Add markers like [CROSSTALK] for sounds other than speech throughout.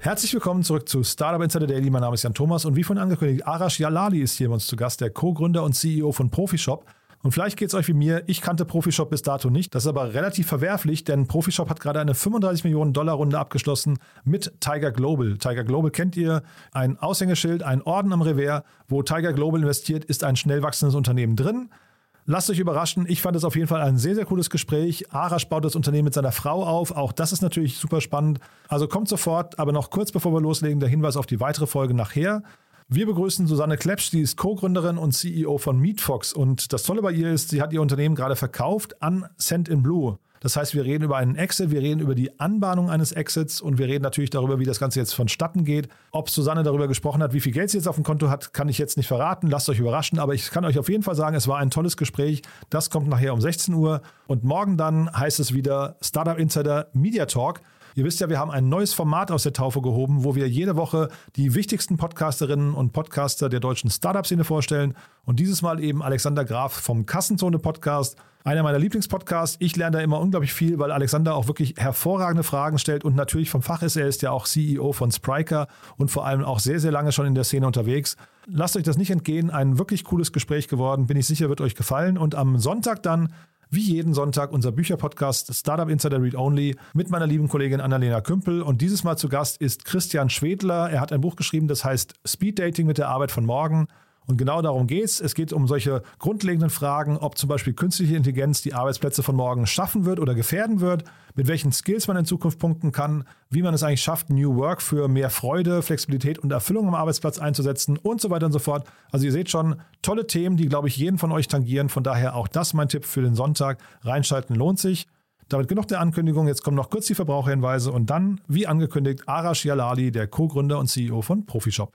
Herzlich willkommen zurück zu Startup Insider Daily. Mein Name ist Jan Thomas und wie vorhin angekündigt, Arash Jalali ist hier bei uns zu Gast, der Co-Gründer und CEO von Profishop. Und vielleicht geht es euch wie mir, ich kannte Profishop bis dato nicht. Das ist aber relativ verwerflich, denn Profishop hat gerade eine 35 Millionen Dollar Runde abgeschlossen mit Tiger Global. Tiger Global kennt ihr, ein Aushängeschild, ein Orden am Revers. Wo Tiger Global investiert, ist ein schnell wachsendes Unternehmen drin. Lasst euch überraschen. Ich fand es auf jeden Fall ein sehr, sehr cooles Gespräch. Arash baut das Unternehmen mit seiner Frau auf. Auch das ist natürlich super spannend. Also kommt sofort, aber noch kurz bevor wir loslegen, der Hinweis auf die weitere Folge nachher. Wir begrüßen Susanne Klepsch, die ist Co-Gründerin und CEO von MeetFox. Und das Tolle bei ihr ist, sie hat ihr Unternehmen gerade verkauft an Send in Blue. Das heißt, wir reden über einen Exit, wir reden über die Anbahnung eines Exits und wir reden natürlich darüber, wie das Ganze jetzt vonstatten geht. Ob Susanne darüber gesprochen hat, wie viel Geld sie jetzt auf dem Konto hat, kann ich jetzt nicht verraten. Lasst euch überraschen, aber ich kann euch auf jeden Fall sagen, es war ein tolles Gespräch. Das kommt nachher um 16 Uhr und morgen dann heißt es wieder Startup Insider Media Talk. Ihr wisst ja, wir haben ein neues Format aus der Taufe gehoben, wo wir jede Woche die wichtigsten Podcasterinnen und Podcaster der deutschen Startup-Szene vorstellen. Und dieses Mal eben Alexander Graf vom Kassenzone-Podcast. Einer meiner Lieblingspodcasts. Ich lerne da immer unglaublich viel, weil Alexander auch wirklich hervorragende Fragen stellt und natürlich vom Fach ist. Er ist ja auch CEO von Spriker und vor allem auch sehr, sehr lange schon in der Szene unterwegs. Lasst euch das nicht entgehen. Ein wirklich cooles Gespräch geworden. Bin ich sicher, wird euch gefallen. Und am Sonntag dann wie jeden Sonntag unser Bücherpodcast Startup Insider Read Only mit meiner lieben Kollegin Annalena Kümpel. Und dieses Mal zu Gast ist Christian Schwedler. Er hat ein Buch geschrieben, das heißt Speed Dating mit der Arbeit von morgen. Und genau darum geht es. Es geht um solche grundlegenden Fragen, ob zum Beispiel künstliche Intelligenz die Arbeitsplätze von morgen schaffen wird oder gefährden wird, mit welchen Skills man in Zukunft punkten kann, wie man es eigentlich schafft, New Work für mehr Freude, Flexibilität und Erfüllung am Arbeitsplatz einzusetzen und so weiter und so fort. Also ihr seht schon, tolle Themen, die, glaube ich, jeden von euch tangieren. Von daher auch das mein Tipp für den Sonntag. Reinschalten lohnt sich. Damit genug der Ankündigung. Jetzt kommen noch kurz die Verbraucherhinweise und dann, wie angekündigt, Arash Jalali, der Co-Gründer und CEO von Profishop.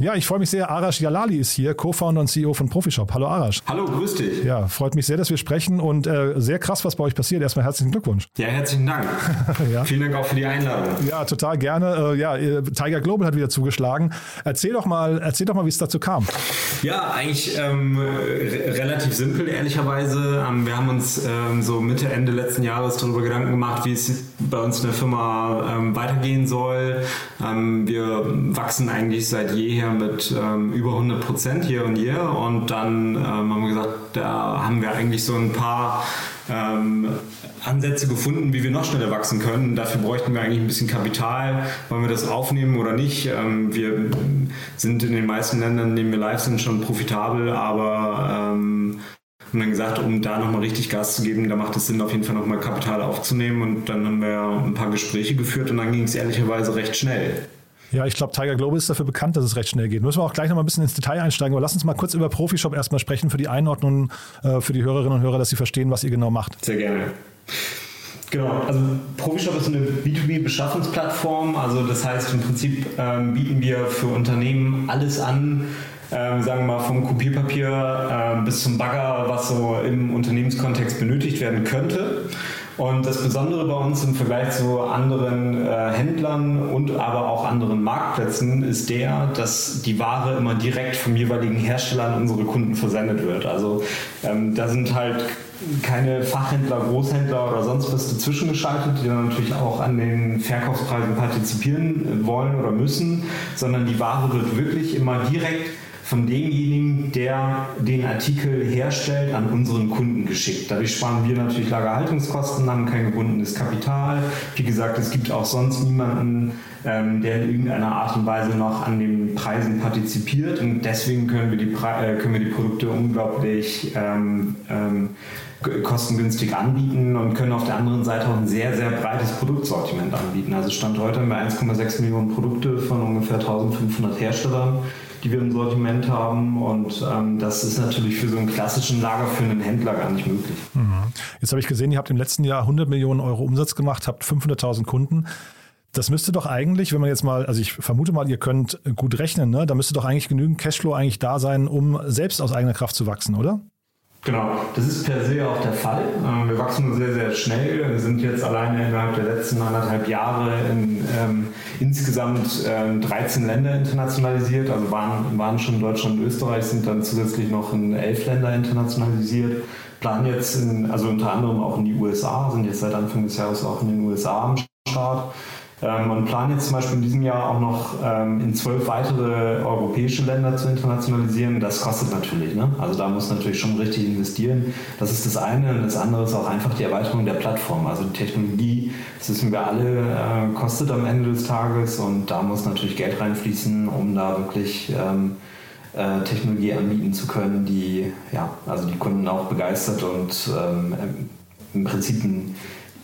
Ja, ich freue mich sehr. Arash Jalali ist hier, Co-Founder und CEO von Profishop. Hallo Arash. Hallo, grüß dich. Ja, freut mich sehr, dass wir sprechen und äh, sehr krass, was bei euch passiert. Erstmal herzlichen Glückwunsch. Ja, herzlichen Dank. [LAUGHS] ja. Vielen Dank auch für die Einladung. Ja, total gerne. Äh, ja, Tiger Global hat wieder zugeschlagen. Erzähl doch mal, erzähl doch mal, wie es dazu kam. Ja, eigentlich ähm, re relativ simpel, ehrlicherweise. Ähm, wir haben uns ähm, so Mitte, Ende letzten Jahres darüber Gedanken gemacht, wie es bei uns in der Firma ähm, weitergehen soll. Ähm, wir wachsen eigentlich seit jeher mit ähm, über 100 Prozent hier und hier und dann ähm, haben wir gesagt, da haben wir eigentlich so ein paar ähm, Ansätze gefunden, wie wir noch schneller wachsen können. Dafür bräuchten wir eigentlich ein bisschen Kapital. Wollen wir das aufnehmen oder nicht? Ähm, wir sind in den meisten Ländern, in denen wir live sind, schon profitabel, aber ähm, haben dann gesagt, um da nochmal richtig Gas zu geben, da macht es Sinn, auf jeden Fall nochmal Kapital aufzunehmen. Und dann haben wir ein paar Gespräche geführt und dann ging es ehrlicherweise recht schnell. Ja, ich glaube, Tiger Global ist dafür bekannt, dass es recht schnell geht. Müssen wir auch gleich noch mal ein bisschen ins Detail einsteigen, aber lass uns mal kurz über Profishop erstmal sprechen für die Einordnung äh, für die Hörerinnen und Hörer, dass sie verstehen, was ihr genau macht. Sehr gerne. Genau, also Profishop ist eine B2B-Beschaffungsplattform. Also das heißt, im Prinzip ähm, bieten wir für Unternehmen alles an, ähm, sagen wir mal vom Kopierpapier äh, bis zum Bagger, was so im Unternehmenskontext benötigt werden könnte. Und das Besondere bei uns im Vergleich zu anderen äh, Händlern und aber auch anderen Marktplätzen ist der, dass die Ware immer direkt vom jeweiligen Hersteller an unsere Kunden versendet wird. Also ähm, da sind halt keine Fachhändler, Großhändler oder sonst was dazwischen geschaltet, die dann natürlich auch an den Verkaufspreisen partizipieren wollen oder müssen, sondern die Ware wird wirklich immer direkt von demjenigen, der den Artikel herstellt, an unseren Kunden geschickt. Dadurch sparen wir natürlich Lagerhaltungskosten, haben kein gebundenes Kapital. Wie gesagt, es gibt auch sonst niemanden, ähm, der in irgendeiner Art und Weise noch an den Preisen partizipiert. Und deswegen können wir die, Pre äh, können wir die Produkte unglaublich ähm, ähm, kostengünstig anbieten und können auf der anderen Seite auch ein sehr, sehr breites Produktsortiment anbieten. Also Stand heute haben wir 1,6 Millionen Produkte von ungefähr 1500 Herstellern die wir im Sortiment haben. Und ähm, das ist natürlich für so einen klassischen lagerführenden Händler gar nicht möglich. Mhm. Jetzt habe ich gesehen, ihr habt im letzten Jahr 100 Millionen Euro Umsatz gemacht, habt 500.000 Kunden. Das müsste doch eigentlich, wenn man jetzt mal, also ich vermute mal, ihr könnt gut rechnen, ne? da müsste doch eigentlich genügend Cashflow eigentlich da sein, um selbst aus eigener Kraft zu wachsen, oder? Genau, das ist per se auch der Fall. Ähm, wir wachsen sehr, sehr schnell. Wir sind jetzt alleine innerhalb der letzten anderthalb Jahre in ähm, insgesamt ähm, 13 Länder internationalisiert. Also waren, waren schon Deutschland und Österreich, sind dann zusätzlich noch in elf Länder internationalisiert. Planen jetzt, in, also unter anderem auch in die USA, sind jetzt seit Anfang des Jahres auch in den USA am Start. Ähm, und planen jetzt zum Beispiel in diesem Jahr auch noch ähm, in zwölf weitere europäische Länder zu internationalisieren. Das kostet natürlich. Ne? Also da muss natürlich schon richtig investieren. Das ist das eine. Und das andere ist auch einfach die Erweiterung der Plattform. Also die Technologie, das wissen wir alle, äh, kostet am Ende des Tages. Und da muss natürlich Geld reinfließen, um da wirklich ähm, äh, Technologie anbieten zu können, die ja, also die Kunden auch begeistert und ähm, im Prinzip ein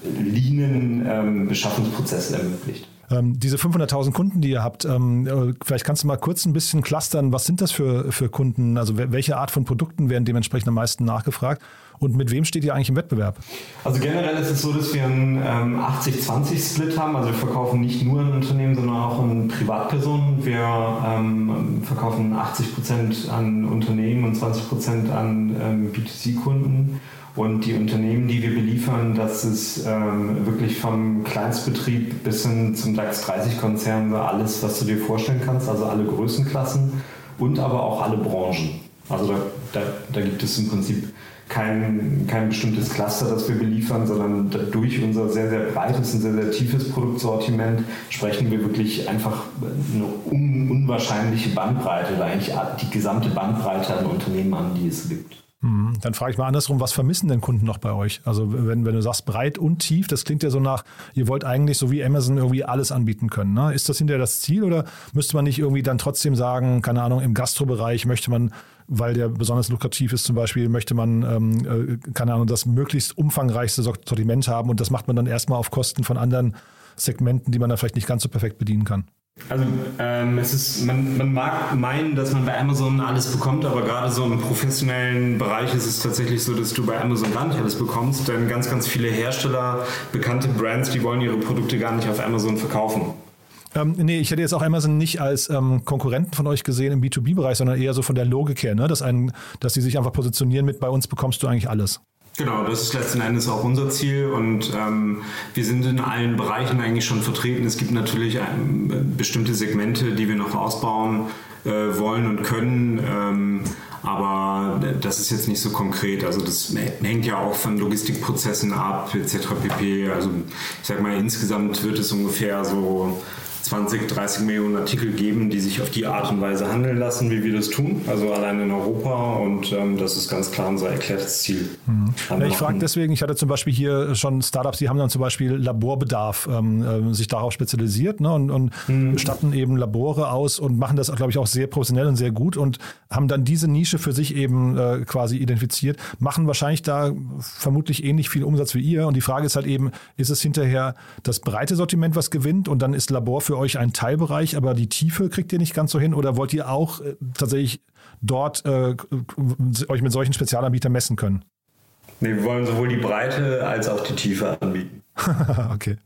Lean-Beschaffungsprozess ähm, ermöglicht. Ähm, diese 500.000 Kunden, die ihr habt, ähm, äh, vielleicht kannst du mal kurz ein bisschen clustern, was sind das für, für Kunden? Also welche Art von Produkten werden dementsprechend am meisten nachgefragt? Und mit wem steht ihr eigentlich im Wettbewerb? Also generell ist es so, dass wir einen ähm, 80-20-Split haben. Also wir verkaufen nicht nur an Unternehmen, sondern auch an Privatpersonen. Wir ähm, verkaufen 80 Prozent an Unternehmen und 20 Prozent an ähm, B2C-Kunden. Und die Unternehmen, die wir beliefern, das ist ähm, wirklich vom Kleinstbetrieb bis hin zum DAX 30-Konzern alles, was du dir vorstellen kannst, also alle Größenklassen und aber auch alle Branchen. Also da, da, da gibt es im Prinzip kein, kein bestimmtes Cluster, das wir beliefern, sondern durch unser sehr, sehr breites und sehr, sehr tiefes Produktsortiment sprechen wir wirklich einfach eine un, unwahrscheinliche Bandbreite oder eigentlich die gesamte Bandbreite an Unternehmen an, die es gibt. Mhm. Dann frage ich mal andersrum, was vermissen denn Kunden noch bei euch? Also wenn, wenn du sagst breit und tief, das klingt ja so nach, ihr wollt eigentlich so wie Amazon irgendwie alles anbieten können. Ne? Ist das hinterher das Ziel oder müsste man nicht irgendwie dann trotzdem sagen, keine Ahnung, im Gastrobereich möchte man, weil der besonders lukrativ ist zum Beispiel, möchte man, ähm, äh, keine Ahnung, das möglichst umfangreichste Sortiment haben und das macht man dann erstmal auf Kosten von anderen Segmenten, die man da vielleicht nicht ganz so perfekt bedienen kann? Also ähm, es ist, man, man mag meinen, dass man bei Amazon alles bekommt, aber gerade so im professionellen Bereich ist es tatsächlich so, dass du bei Amazon gar nicht alles bekommst, denn ganz, ganz viele Hersteller, bekannte Brands, die wollen ihre Produkte gar nicht auf Amazon verkaufen. Ähm, nee, ich hätte jetzt auch Amazon nicht als ähm, Konkurrenten von euch gesehen im B2B-Bereich, sondern eher so von der Logik her, ne? dass, ein, dass sie sich einfach positionieren mit, bei uns bekommst du eigentlich alles. Genau, das ist letzten Endes auch unser Ziel und ähm, wir sind in allen Bereichen eigentlich schon vertreten. Es gibt natürlich ähm, bestimmte Segmente, die wir noch ausbauen äh, wollen und können. Ähm, aber das ist jetzt nicht so konkret. Also das hängt ja auch von Logistikprozessen ab, etc. pp. Also ich sag mal, insgesamt wird es ungefähr so 20, 30 Millionen Artikel geben, die sich auf die Art und Weise handeln lassen, wie wir das tun. Also allein in Europa und ähm, das ist ganz klar unser erklärtes Ziel. Mhm. Ja, ich frage deswegen, ich hatte zum Beispiel hier schon Startups, die haben dann zum Beispiel Laborbedarf ähm, äh, sich darauf spezialisiert ne, und, und mhm. statten eben Labore aus und machen das, glaube ich, auch sehr professionell und sehr gut und haben dann diese Nische für sich eben äh, quasi identifiziert, machen wahrscheinlich da vermutlich ähnlich viel Umsatz wie ihr. Und die Frage ist halt eben, ist es hinterher das breite Sortiment, was gewinnt und dann ist Labor für euch ein Teilbereich, aber die Tiefe kriegt ihr nicht ganz so hin? Oder wollt ihr auch äh, tatsächlich dort äh, euch mit solchen Spezialanbietern messen können? Nee, wir wollen sowohl die Breite als auch die Tiefe anbieten. [LAUGHS] okay.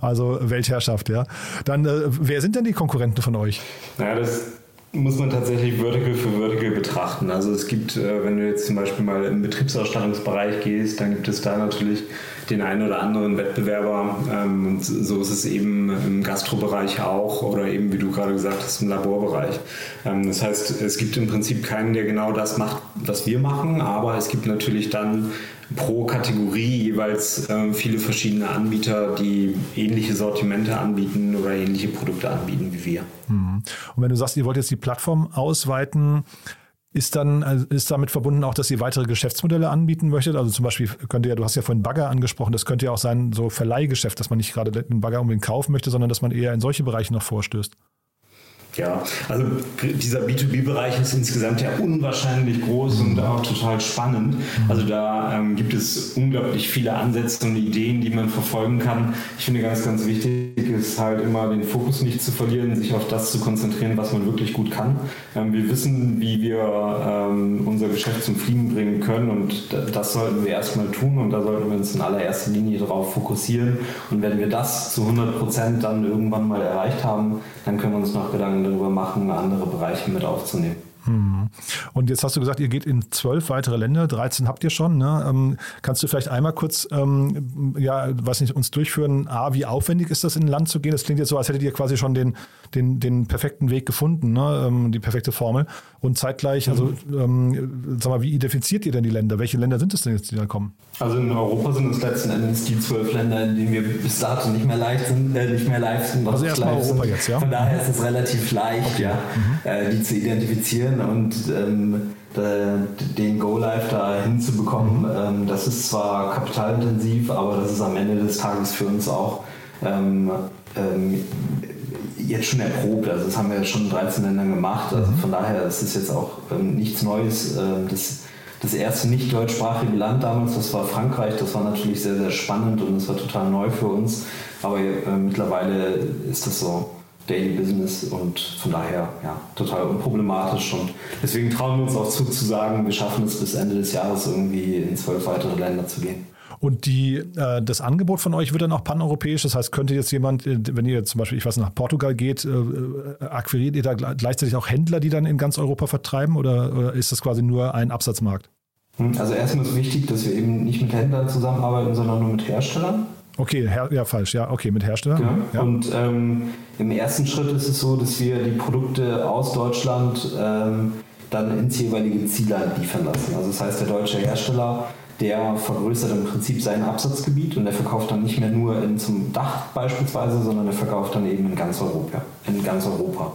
Also Weltherrschaft, ja. Dann, äh, wer sind denn die Konkurrenten von euch? Naja, das muss man tatsächlich Vertical für Vertical betrachten. Also es gibt, äh, wenn du jetzt zum Beispiel mal im Betriebsausstattungsbereich gehst, dann gibt es da natürlich den einen oder anderen Wettbewerber. Ähm, und so ist es eben im Gastrobereich auch oder eben, wie du gerade gesagt hast, im Laborbereich. Ähm, das heißt, es gibt im Prinzip keinen, der genau das macht, was wir machen, aber es gibt natürlich dann pro Kategorie jeweils äh, viele verschiedene Anbieter, die ähnliche Sortimente anbieten oder ähnliche Produkte anbieten wie wir. Mhm. Und wenn du sagst, ihr wollt jetzt die Plattform ausweiten, ist dann also ist damit verbunden auch, dass ihr weitere Geschäftsmodelle anbieten möchtet? Also zum Beispiel könnte ja, du hast ja vorhin Bagger angesprochen, das könnte ja auch sein, so Verleihgeschäft, dass man nicht gerade den Bagger unbedingt kaufen möchte, sondern dass man eher in solche Bereiche noch vorstößt. Ja, also dieser B2B-Bereich ist insgesamt ja unwahrscheinlich groß und auch total spannend. Also da ähm, gibt es unglaublich viele Ansätze und Ideen, die man verfolgen kann. Ich finde ganz, ganz wichtig ist halt immer den Fokus nicht zu verlieren, sich auf das zu konzentrieren, was man wirklich gut kann. Ähm, wir wissen, wie wir ähm, unser Geschäft zum Fliegen bringen können und das sollten wir erstmal tun und da sollten wir uns in allererster Linie darauf fokussieren. Und wenn wir das zu 100 Prozent dann irgendwann mal erreicht haben, dann können wir uns noch Gedanken Gedanken darüber machen, andere Bereiche mit aufzunehmen. Hm. Und jetzt hast du gesagt, ihr geht in zwölf weitere Länder, 13 habt ihr schon. Ne? Ähm, kannst du vielleicht einmal kurz, ähm, ja, was nicht, uns durchführen, A, wie aufwendig ist das, in ein Land zu gehen? Das klingt jetzt so, als hättet ihr quasi schon den, den, den perfekten Weg gefunden, ne? Ähm, die perfekte Formel. Und zeitgleich, also, ähm, sag mal, wie identifiziert ihr denn die Länder? Welche Länder sind es denn jetzt, die da kommen? Also in Europa sind es letzten Endes die zwölf Länder, in denen wir bis dato nicht mehr live sind, äh, nicht mehr live sind. Also erstmal Europa sind. jetzt, ja? Von daher ist es relativ leicht, okay. ja, mhm. äh, die zu identifizieren und ähm, den Go Live da hinzubekommen. Ähm, das ist zwar kapitalintensiv, aber das ist am Ende des Tages für uns auch ähm, ähm, jetzt schon erprobt. Also das haben wir schon in 13 Ländern gemacht. Also mhm. von daher ist es jetzt auch ähm, nichts Neues. Ähm, das, das erste nicht deutschsprachige Land damals, das war Frankreich. Das war natürlich sehr, sehr spannend und es war total neu für uns. Aber äh, mittlerweile ist das so Daily Business und von daher ja, total unproblematisch. Und deswegen trauen wir uns auch zu, zu sagen, wir schaffen es bis Ende des Jahres irgendwie in zwölf weitere Länder zu gehen. Und die, äh, das Angebot von euch wird dann auch paneuropäisch. Das heißt, könnte jetzt jemand, äh, wenn ihr zum Beispiel, ich weiß, nach Portugal geht, äh, äh, akquiriert ihr da gleichzeitig auch Händler, die dann in ganz Europa vertreiben oder, oder ist das quasi nur ein Absatzmarkt? Hm, also erstmal ist wichtig, dass wir eben nicht mit Händlern zusammenarbeiten, sondern nur mit Herstellern. Okay, her ja, falsch, ja, okay, mit Herstellern. Ja. ja. Und ähm, im ersten Schritt ist es so, dass wir die Produkte aus Deutschland ähm, dann ins jeweilige Zielland liefern lassen. Also das heißt, der deutsche Hersteller der vergrößert im Prinzip sein Absatzgebiet und der verkauft dann nicht mehr nur in, zum Dach beispielsweise, sondern der verkauft dann eben in ganz Europa. In ganz Europa.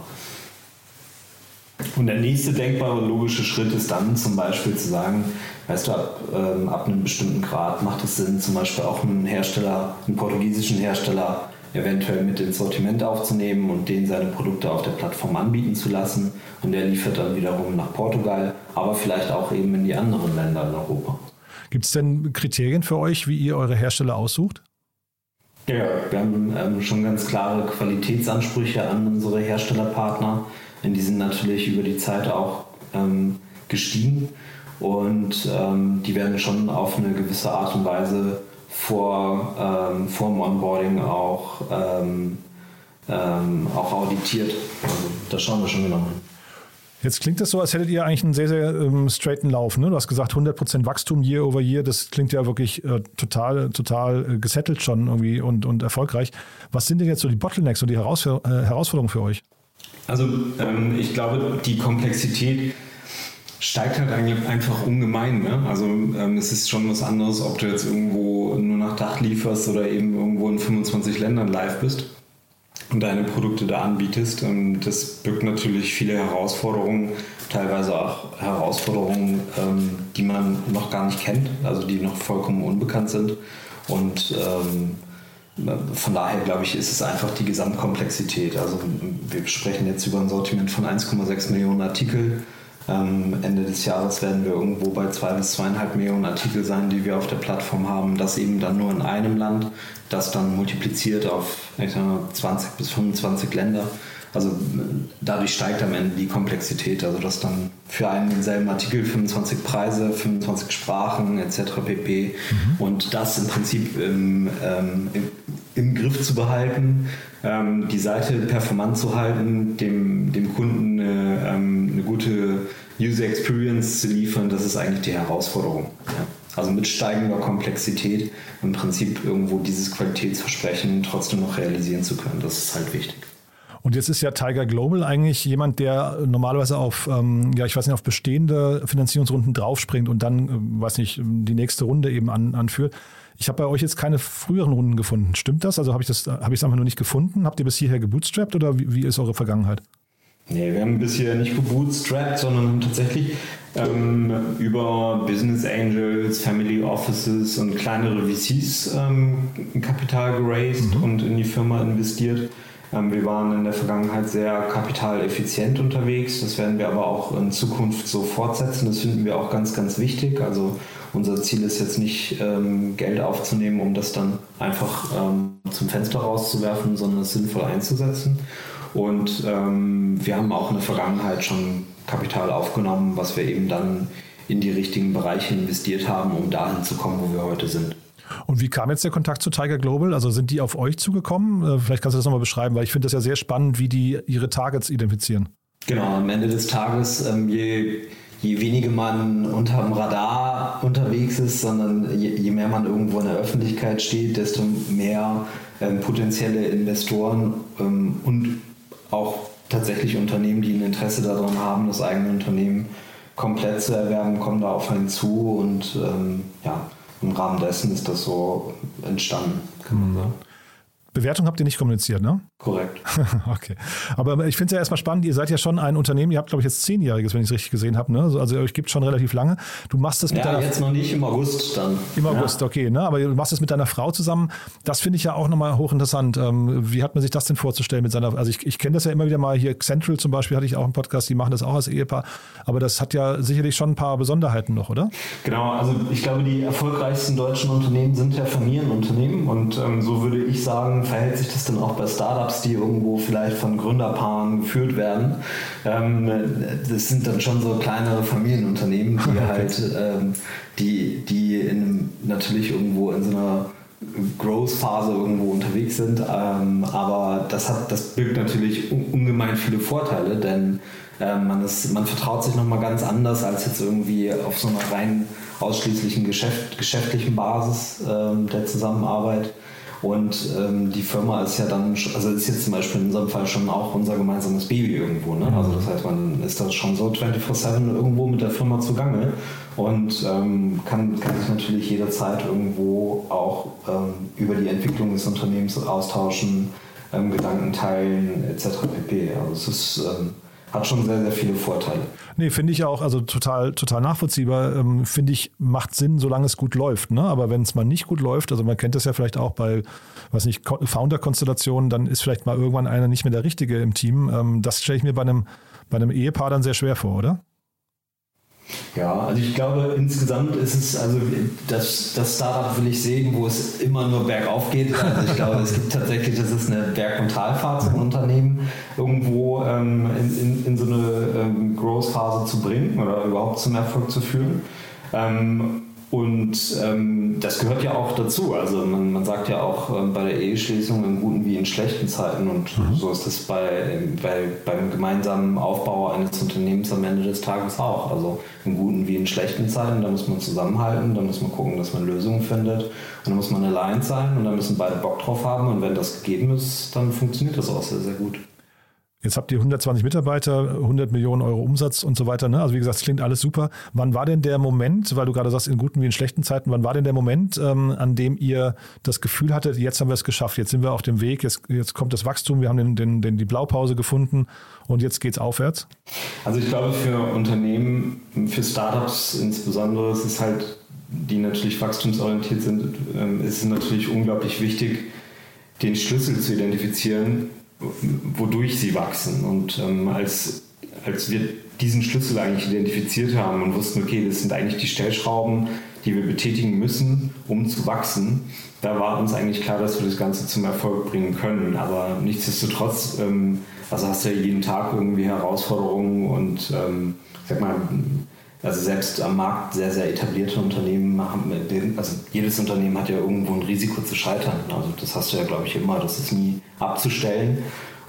Und der nächste denkbare logische Schritt ist dann zum Beispiel zu sagen, weißt du, ab, ähm, ab einem bestimmten Grad macht es Sinn, zum Beispiel auch einen Hersteller, einen portugiesischen Hersteller eventuell mit ins Sortiment aufzunehmen und den seine Produkte auf der Plattform anbieten zu lassen. Und der liefert dann wiederum nach Portugal, aber vielleicht auch eben in die anderen Länder in Europa. Gibt es denn Kriterien für euch, wie ihr eure Hersteller aussucht? Ja, wir haben ähm, schon ganz klare Qualitätsansprüche an unsere Herstellerpartner. Die sind natürlich über die Zeit auch ähm, gestiegen und ähm, die werden schon auf eine gewisse Art und Weise vor, ähm, vor dem Onboarding auch, ähm, ähm, auch auditiert. Also das schauen wir schon genau hin. Jetzt klingt das so, als hättet ihr eigentlich einen sehr, sehr ähm, straighten Lauf. Ne? Du hast gesagt, 100% Wachstum year over year. Das klingt ja wirklich äh, total, total äh, gesettelt schon irgendwie und, und erfolgreich. Was sind denn jetzt so die Bottlenecks und die äh, Herausforderungen für euch? Also ähm, ich glaube, die Komplexität steigt halt eigentlich einfach ungemein. Ne? Also ähm, es ist schon was anderes, ob du jetzt irgendwo nur nach Dach lieferst oder eben irgendwo in 25 Ländern live bist und deine Produkte da anbietest. Und das birgt natürlich viele Herausforderungen, teilweise auch Herausforderungen, ähm, die man noch gar nicht kennt, also die noch vollkommen unbekannt sind. Und ähm, von daher glaube ich, ist es einfach die Gesamtkomplexität. Also wir sprechen jetzt über ein Sortiment von 1,6 Millionen Artikel ähm, Ende des Jahres werden wir irgendwo bei zwei bis zweieinhalb Millionen Artikel sein, die wir auf der Plattform haben. Das eben dann nur in einem Land, das dann multipliziert auf ich sag mal, 20 bis 25 Länder. Also dadurch steigt am Ende die Komplexität, also dass dann für einen denselben Artikel 25 Preise, 25 Sprachen etc. pp. Mhm. Und das im Prinzip im, ähm, im, im, Griff zu behalten, ähm, die Seite performant zu halten, dem, dem Kunden eine, ähm, eine gute User Experience zu liefern, das ist eigentlich die Herausforderung. Ja. Also mit steigender Komplexität im Prinzip irgendwo dieses Qualitätsversprechen trotzdem noch realisieren zu können, das ist halt wichtig. Und jetzt ist ja Tiger Global eigentlich jemand, der normalerweise auf, ähm, ja, ich weiß nicht, auf bestehende Finanzierungsrunden draufspringt und dann, äh, weiß nicht, die nächste Runde eben an, anführt. Ich habe bei euch jetzt keine früheren Runden gefunden. Stimmt das? Also habe ich das, habe ich es einfach nur nicht gefunden? Habt ihr bis hierher gebootstrapped oder wie, wie ist eure Vergangenheit? Nee, wir haben bisher nicht gebootstrapped, sondern tatsächlich ähm, über Business Angels, Family Offices und kleinere VCs ähm, Kapital geraced mhm. und in die Firma investiert. Ähm, wir waren in der Vergangenheit sehr kapitaleffizient unterwegs. Das werden wir aber auch in Zukunft so fortsetzen. Das finden wir auch ganz, ganz wichtig. Also unser Ziel ist jetzt nicht, ähm, Geld aufzunehmen, um das dann einfach ähm, zum Fenster rauszuwerfen, sondern es sinnvoll einzusetzen. Und ähm, wir haben auch in der Vergangenheit schon Kapital aufgenommen, was wir eben dann in die richtigen Bereiche investiert haben, um dahin zu kommen, wo wir heute sind. Und wie kam jetzt der Kontakt zu Tiger Global? Also sind die auf euch zugekommen? Äh, vielleicht kannst du das nochmal beschreiben, weil ich finde das ja sehr spannend, wie die ihre Targets identifizieren. Genau, am Ende des Tages, ähm, je, je weniger man unterm Radar unterwegs ist, sondern je, je, mehr man irgendwo in der Öffentlichkeit steht, desto mehr ähm, potenzielle Investoren ähm, und auch tatsächlich Unternehmen, die ein Interesse daran haben, das eigene Unternehmen komplett zu erwerben, kommen da auf einen zu und ähm, ja, im Rahmen dessen ist das so entstanden, kann man sagen. Bewertung habt ihr nicht kommuniziert, ne? Korrekt. [LAUGHS] okay. Aber ich finde es ja erstmal spannend, ihr seid ja schon ein Unternehmen, ihr habt, glaube ich, jetzt zehnjähriges, wenn ich es richtig gesehen habe. Ne? Also, also euch gibt schon relativ lange. Du machst das mit ja, deiner. jetzt noch nicht im August dann. Im August, ja. okay, ne? Aber du machst es mit deiner Frau zusammen. Das finde ich ja auch nochmal hochinteressant. Ähm, wie hat man sich das denn vorzustellen mit seiner. Also ich, ich kenne das ja immer wieder mal hier, Central zum Beispiel hatte ich auch einen Podcast, die machen das auch als Ehepaar. Aber das hat ja sicherlich schon ein paar Besonderheiten noch, oder? Genau, also ich glaube, die erfolgreichsten deutschen Unternehmen sind ja Familienunternehmen und ähm, so würde ich sagen, verhält sich das dann auch bei Startups, die irgendwo vielleicht von Gründerpaaren geführt werden. Ähm, das sind dann schon so kleinere Familienunternehmen, die [LAUGHS] halt, ähm, die, die in, natürlich irgendwo in so einer Growth-Phase irgendwo unterwegs sind. Ähm, aber das, hat, das birgt natürlich un ungemein viele Vorteile, denn man, ist, man vertraut sich nochmal ganz anders als jetzt irgendwie auf so einer rein ausschließlichen Geschäft, geschäftlichen Basis der Zusammenarbeit. Und ähm, die Firma ist ja dann, also ist jetzt zum Beispiel in unserem Fall schon auch unser gemeinsames Baby irgendwo. Ne? Also das heißt, man ist da schon so 24-7 irgendwo mit der Firma zugange und ähm, kann, kann sich natürlich jederzeit irgendwo auch ähm, über die Entwicklung des Unternehmens austauschen, ähm, Gedanken teilen etc. pp. Also es ist ähm, hat schon sehr, sehr viele Vorteile. Nee, finde ich auch, also total, total nachvollziehbar. Ähm, finde ich, macht Sinn, solange es gut läuft. Ne? Aber wenn es mal nicht gut läuft, also man kennt das ja vielleicht auch bei, weiß nicht, Founder-Konstellationen, dann ist vielleicht mal irgendwann einer nicht mehr der Richtige im Team. Ähm, das stelle ich mir bei einem, bei einem Ehepaar dann sehr schwer vor, oder? Ja, also ich glaube, insgesamt ist es, also das, das Startup will ich sehen, wo es immer nur bergauf geht. Also ich glaube, es gibt tatsächlich, das ist eine Berg- und Talfahrt zum Unternehmen, irgendwo ähm, in, in, in, so eine ähm, Growth-Phase zu bringen oder überhaupt zum Erfolg zu führen. Ähm, und ähm, das gehört ja auch dazu. Also man, man sagt ja auch äh, bei der Eheschließung in guten wie in schlechten Zeiten. Und mhm. so ist das bei, bei, beim gemeinsamen Aufbau eines Unternehmens am Ende des Tages auch. Also in guten wie in schlechten Zeiten, da muss man zusammenhalten, da muss man gucken, dass man Lösungen findet. Und da muss man allein sein und da müssen beide Bock drauf haben. Und wenn das gegeben ist, dann funktioniert das auch sehr, sehr gut. Jetzt habt ihr 120 Mitarbeiter, 100 Millionen Euro Umsatz und so weiter. Ne? Also wie gesagt, es klingt alles super. Wann war denn der Moment, weil du gerade sagst, in guten wie in schlechten Zeiten, wann war denn der Moment, ähm, an dem ihr das Gefühl hattet, jetzt haben wir es geschafft, jetzt sind wir auf dem Weg, jetzt, jetzt kommt das Wachstum, wir haben den, den, den, die Blaupause gefunden und jetzt geht es aufwärts? Also ich glaube, für Unternehmen, für Startups insbesondere, ist es halt, die natürlich wachstumsorientiert sind, ähm, ist es natürlich unglaublich wichtig, den Schlüssel zu identifizieren, wodurch sie wachsen. Und ähm, als, als wir diesen Schlüssel eigentlich identifiziert haben und wussten, okay, das sind eigentlich die Stellschrauben, die wir betätigen müssen, um zu wachsen, da war uns eigentlich klar, dass wir das Ganze zum Erfolg bringen können. Aber nichtsdestotrotz, ähm, also hast du ja jeden Tag irgendwie Herausforderungen und ähm, sag mal, also selbst am Markt sehr, sehr etablierte Unternehmen haben, also jedes Unternehmen hat ja irgendwo ein Risiko zu scheitern. Also das hast du ja, glaube ich, immer. Das ist nie abzustellen.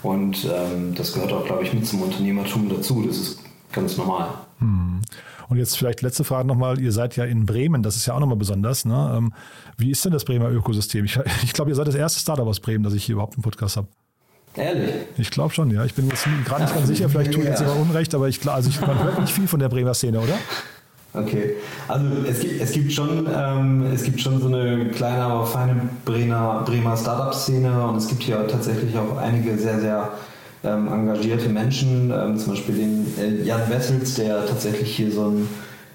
Und ähm, das gehört auch, glaube ich, mit zum Unternehmertum dazu. Das ist ganz normal. Hm. Und jetzt vielleicht letzte Frage nochmal. Ihr seid ja in Bremen, das ist ja auch nochmal besonders. Ne? Ähm, wie ist denn das Bremer Ökosystem? Ich, [LAUGHS] ich glaube, ihr seid das erste Startup aus Bremen, das ich hier überhaupt im Podcast habe. Ehrlich? Ich glaube schon, ja. Ich bin jetzt gerade nicht ganz sicher, vielleicht tue ich jetzt immer Unrecht, aber ich, also ich, man hört nicht viel von der Bremer Szene, oder? Okay, also es gibt, es gibt, schon, ähm, es gibt schon so eine kleine, aber feine Bremer, Bremer Startup-Szene und es gibt hier tatsächlich auch einige sehr, sehr ähm, engagierte Menschen, ähm, zum Beispiel den äh, Jan Wessels, der tatsächlich hier so, ein,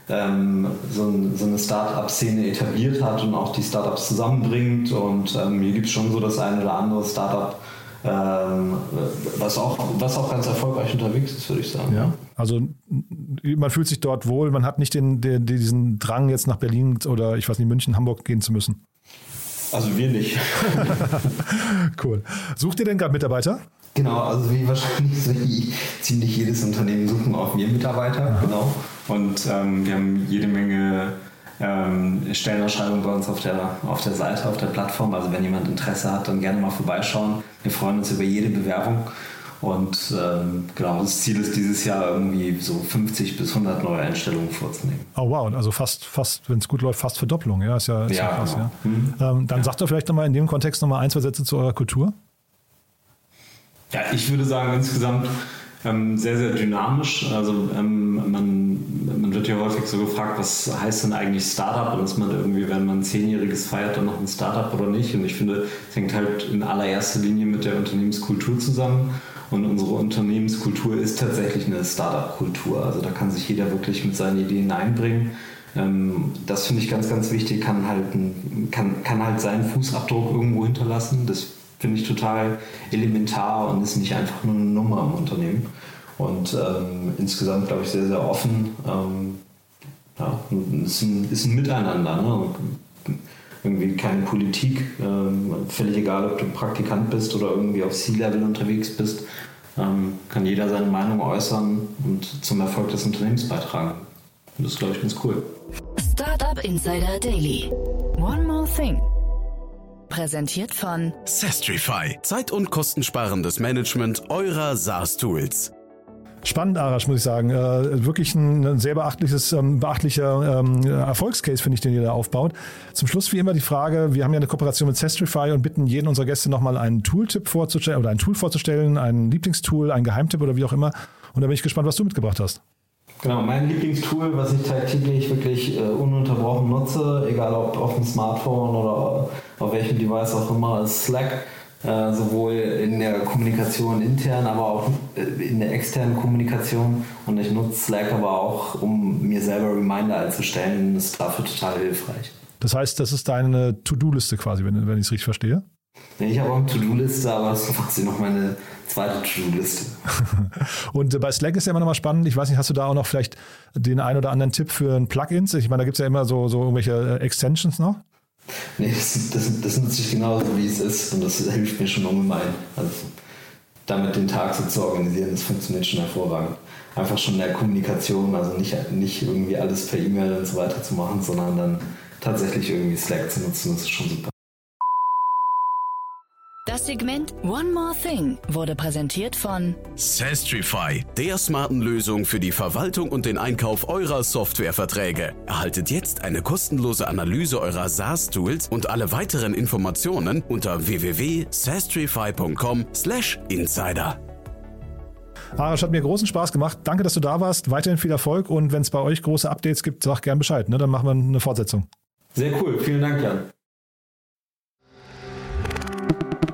ähm, so, ein, so eine Startup-Szene etabliert hat und auch die Startups zusammenbringt und ähm, hier gibt es schon so das eine oder andere Startup, ähm, was, auch, was auch ganz erfolgreich unterwegs ist, würde ich sagen. Ja, also man fühlt sich dort wohl, man hat nicht den, den, diesen Drang, jetzt nach Berlin oder ich weiß nicht, München, Hamburg gehen zu müssen. Also wir nicht. [LAUGHS] cool. Sucht ihr denn gerade Mitarbeiter? Genau, also wie wahrscheinlich so ziemlich jedes Unternehmen suchen auch wir Mitarbeiter, genau. Und ähm, wir haben jede Menge ähm, Stellenausschreibungen bei uns auf der, auf der Seite, auf der Plattform. Also wenn jemand Interesse hat, dann gerne mal vorbeischauen. Wir freuen uns über jede Bewerbung. Und ähm, genau, das Ziel ist dieses Jahr irgendwie so 50 bis 100 neue Einstellungen vorzunehmen. Oh wow, also fast, fast wenn es gut läuft, fast Verdopplung. Ja, ist ja, ist ja, ja krass. Genau. Ja. Mhm. Ähm, dann ja. sagt doch vielleicht nochmal in dem Kontext nochmal ein, zwei Sätze zu eurer Kultur. Ja, ich würde sagen, insgesamt ähm, sehr, sehr dynamisch. Also ähm, man, man wird ja häufig so gefragt, was heißt denn eigentlich Startup und ist man irgendwie, wenn man ein Zehnjähriges feiert, dann noch ein Startup oder nicht? Und ich finde, es hängt halt in allererster Linie mit der Unternehmenskultur zusammen. Und unsere Unternehmenskultur ist tatsächlich eine Startup-Kultur. Also da kann sich jeder wirklich mit seinen Ideen einbringen. Ähm, das finde ich ganz, ganz wichtig, kann halt, ein, kann, kann halt seinen Fußabdruck irgendwo hinterlassen. Das finde ich total elementar und ist nicht einfach nur eine Nummer im Unternehmen. Und ähm, insgesamt, glaube ich, sehr, sehr offen. Ähm, ja, ist ein, ist ein Miteinander. Ne? Irgendwie keine Politik. Ähm, völlig egal, ob du Praktikant bist oder irgendwie auf C-Level unterwegs bist. Ähm, kann jeder seine Meinung äußern und zum Erfolg des Unternehmens beitragen. Und das ist, glaube ich, ganz cool. Startup Insider Daily. One more thing präsentiert von Sestrify. Zeit- und kostensparendes Management eurer SaaS-Tools. Spannend, Arash, muss ich sagen. Äh, wirklich ein, sehr beachtliches, ähm, beachtlicher ähm, Erfolgscase, finde ich, den ihr da aufbaut. Zum Schluss wie immer die Frage, wir haben ja eine Kooperation mit Sestrify und bitten jeden unserer Gäste nochmal einen Tooltip vorzustellen oder ein Tool vorzustellen, ein Lieblingstool, ein Geheimtipp oder wie auch immer. Und da bin ich gespannt, was du mitgebracht hast. Genau, mein Lieblingstool, was ich tagtäglich wirklich äh, ununterbrochen nutze, egal ob auf dem Smartphone oder auf welchem Device auch immer, ist Slack. Äh, sowohl in der Kommunikation intern, aber auch äh, in der externen Kommunikation. Und ich nutze Slack aber auch, um mir selber Reminder einzustellen. Das ist dafür total hilfreich. Das heißt, das ist deine To-Do-Liste quasi, wenn, wenn ich es richtig verstehe? Ich habe auch eine To-Do-Liste, aber es ist quasi noch meine zweite To-Do-Liste. [LAUGHS] und bei Slack ist ja immer noch mal spannend. Ich weiß nicht, hast du da auch noch vielleicht den ein oder anderen Tipp für ein Plugins? Ich meine, da gibt es ja immer so, so irgendwelche äh, Extensions noch. Nee, das, das, das nutze ich genauso, wie es ist. Und das hilft mir schon ungemein. Also damit den Tag so zu organisieren, das funktioniert schon hervorragend. Einfach schon in der Kommunikation, also nicht, nicht irgendwie alles per E-Mail und so weiter zu machen, sondern dann tatsächlich irgendwie Slack zu nutzen, das ist schon super. Das Segment One More Thing wurde präsentiert von Sastrify, der smarten Lösung für die Verwaltung und den Einkauf eurer Softwareverträge. Erhaltet jetzt eine kostenlose Analyse eurer SaaS-Tools und alle weiteren Informationen unter www.sastrify.com/insider. Arash, hat mir großen Spaß gemacht. Danke, dass du da warst. Weiterhin viel Erfolg und wenn es bei euch große Updates gibt, sag gern Bescheid. Ne? Dann machen wir eine Fortsetzung. Sehr cool. Vielen Dank, Jan.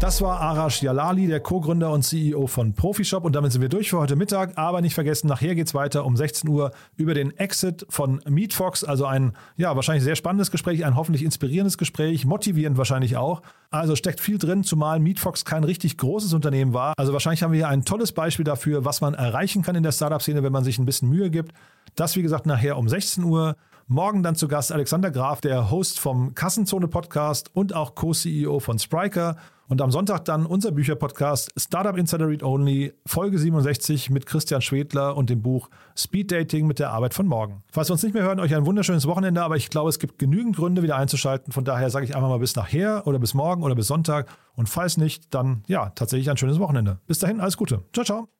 Das war Arash Jalali, der Co-Gründer und CEO von Profishop. Und damit sind wir durch für heute Mittag. Aber nicht vergessen, nachher geht es weiter um 16 Uhr über den Exit von MeetFox. Also ein, ja, wahrscheinlich sehr spannendes Gespräch, ein hoffentlich inspirierendes Gespräch, motivierend wahrscheinlich auch. Also steckt viel drin, zumal MeetFox kein richtig großes Unternehmen war. Also wahrscheinlich haben wir hier ein tolles Beispiel dafür, was man erreichen kann in der Startup-Szene, wenn man sich ein bisschen Mühe gibt. Das, wie gesagt, nachher um 16 Uhr. Morgen dann zu Gast Alexander Graf, der Host vom Kassenzone Podcast und auch Co-CEO von Spriker. Und am Sonntag dann unser Bücherpodcast Startup Insider Read Only, Folge 67 mit Christian Schwedler und dem Buch Speed Dating mit der Arbeit von morgen. Falls wir uns nicht mehr hören, euch ein wunderschönes Wochenende, aber ich glaube, es gibt genügend Gründe, wieder einzuschalten. Von daher sage ich einfach mal bis nachher oder bis morgen oder bis Sonntag. Und falls nicht, dann ja, tatsächlich ein schönes Wochenende. Bis dahin, alles Gute. Ciao, ciao.